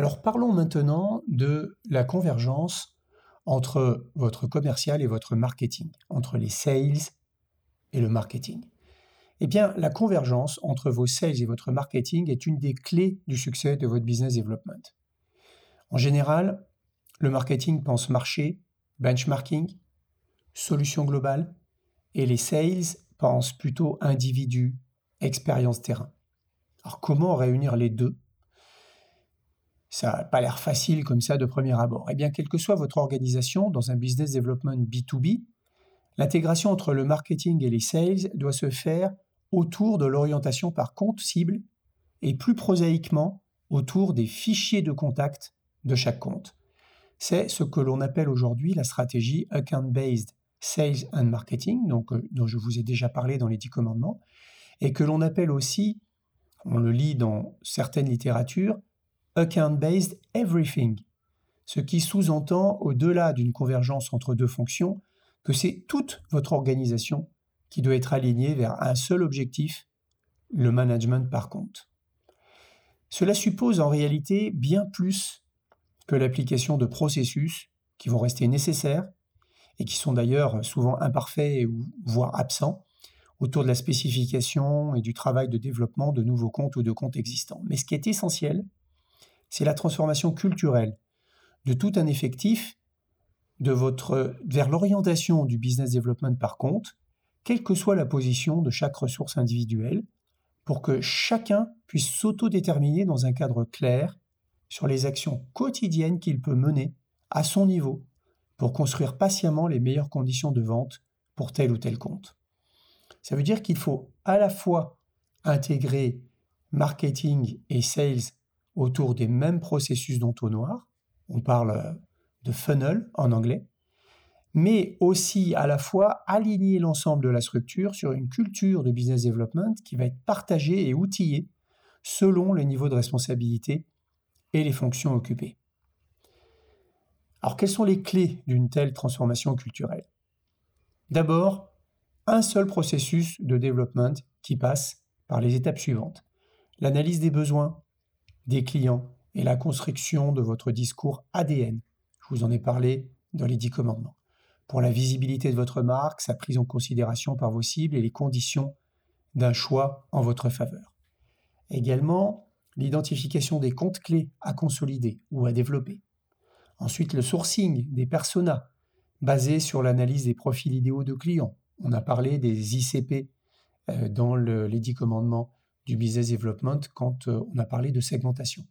Alors parlons maintenant de la convergence entre votre commercial et votre marketing, entre les sales et le marketing. Eh bien, la convergence entre vos sales et votre marketing est une des clés du succès de votre business development. En général, le marketing pense marché, benchmarking, solution globale, et les sales pensent plutôt individu, expérience terrain. Alors comment réunir les deux? Ça n'a pas l'air facile comme ça de premier abord. Eh bien, quelle que soit votre organisation dans un business development B2B, l'intégration entre le marketing et les sales doit se faire autour de l'orientation par compte cible et plus prosaïquement autour des fichiers de contact de chaque compte. C'est ce que l'on appelle aujourd'hui la stratégie Account-Based Sales and Marketing, donc, euh, dont je vous ai déjà parlé dans les dix commandements, et que l'on appelle aussi, on le lit dans certaines littératures, Account-Based Everything, ce qui sous-entend, au-delà d'une convergence entre deux fonctions, que c'est toute votre organisation qui doit être alignée vers un seul objectif, le management par compte. Cela suppose en réalité bien plus que l'application de processus qui vont rester nécessaires et qui sont d'ailleurs souvent imparfaits ou voire absents autour de la spécification et du travail de développement de nouveaux comptes ou de comptes existants. Mais ce qui est essentiel, c'est la transformation culturelle de tout un effectif de votre, vers l'orientation du business development par compte, quelle que soit la position de chaque ressource individuelle, pour que chacun puisse s'autodéterminer dans un cadre clair sur les actions quotidiennes qu'il peut mener à son niveau pour construire patiemment les meilleures conditions de vente pour tel ou tel compte. Ça veut dire qu'il faut à la fois intégrer marketing et sales autour des mêmes processus d'entonnoir, on parle de funnel en anglais, mais aussi à la fois aligner l'ensemble de la structure sur une culture de business development qui va être partagée et outillée selon le niveau de responsabilité et les fonctions occupées. Alors quelles sont les clés d'une telle transformation culturelle? D'abord, un seul processus de développement qui passe par les étapes suivantes. L'analyse des besoins des clients et la construction de votre discours ADN. Je vous en ai parlé dans les dix commandements. Pour la visibilité de votre marque, sa prise en considération par vos cibles et les conditions d'un choix en votre faveur. Également, l'identification des comptes clés à consolider ou à développer. Ensuite, le sourcing des personas, basé sur l'analyse des profils idéaux de clients. On a parlé des ICP euh, dans les 10 commandements du business development quand euh, on a parlé de segmentation.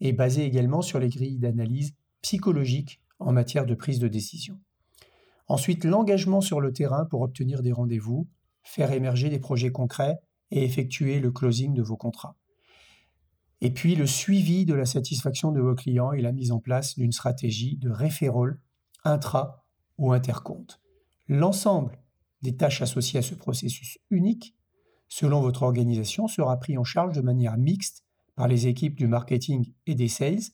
Et basé également sur les grilles d'analyse psychologique en matière de prise de décision. Ensuite, l'engagement sur le terrain pour obtenir des rendez-vous, faire émerger des projets concrets et effectuer le closing de vos contrats. Et puis le suivi de la satisfaction de vos clients et la mise en place d'une stratégie de référol intra ou intercompte. L'ensemble des tâches associées à ce processus unique, selon votre organisation, sera pris en charge de manière mixte par les équipes du marketing et des sales,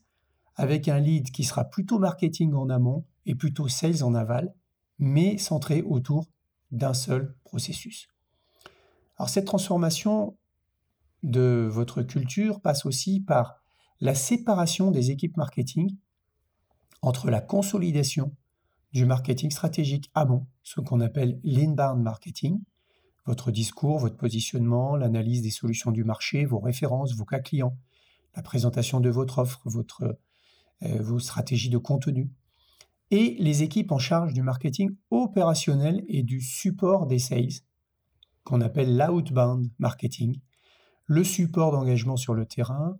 avec un lead qui sera plutôt marketing en amont et plutôt sales en aval, mais centré autour d'un seul processus. Alors cette transformation de votre culture passe aussi par la séparation des équipes marketing entre la consolidation du marketing stratégique amont, ce qu'on appelle l'inbound marketing, votre discours, votre positionnement, l'analyse des solutions du marché, vos références, vos cas clients, la présentation de votre offre, votre, euh, vos stratégies de contenu, et les équipes en charge du marketing opérationnel et du support des sales, qu'on appelle l'outbound marketing, le support d'engagement sur le terrain,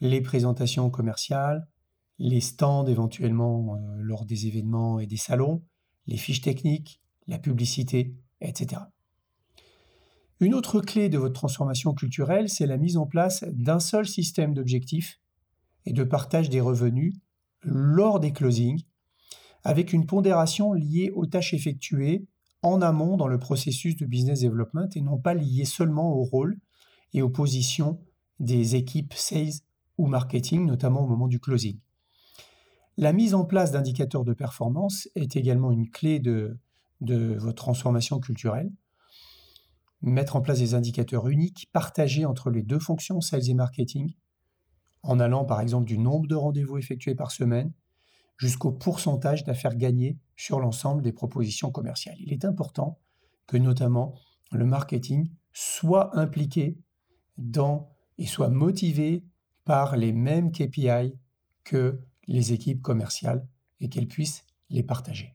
les présentations commerciales, les stands éventuellement euh, lors des événements et des salons, les fiches techniques, la publicité, etc. Une autre clé de votre transformation culturelle, c'est la mise en place d'un seul système d'objectifs et de partage des revenus lors des closings, avec une pondération liée aux tâches effectuées en amont dans le processus de business development et non pas liée seulement au rôle et aux positions des équipes sales ou marketing, notamment au moment du closing. La mise en place d'indicateurs de performance est également une clé de, votre transformation culturelle. Mettre en place des indicateurs uniques partagés entre les deux fonctions sales et marketing en allant par exemple du nombre de rendez-vous effectués par semaine jusqu'au pourcentage d'affaires gagnées sur l'ensemble des propositions commerciales. Il est important que notamment le marketing soit impliqué dans et soit motivé par les mêmes KPI que les équipes commerciales et qu'elles puissent les partager.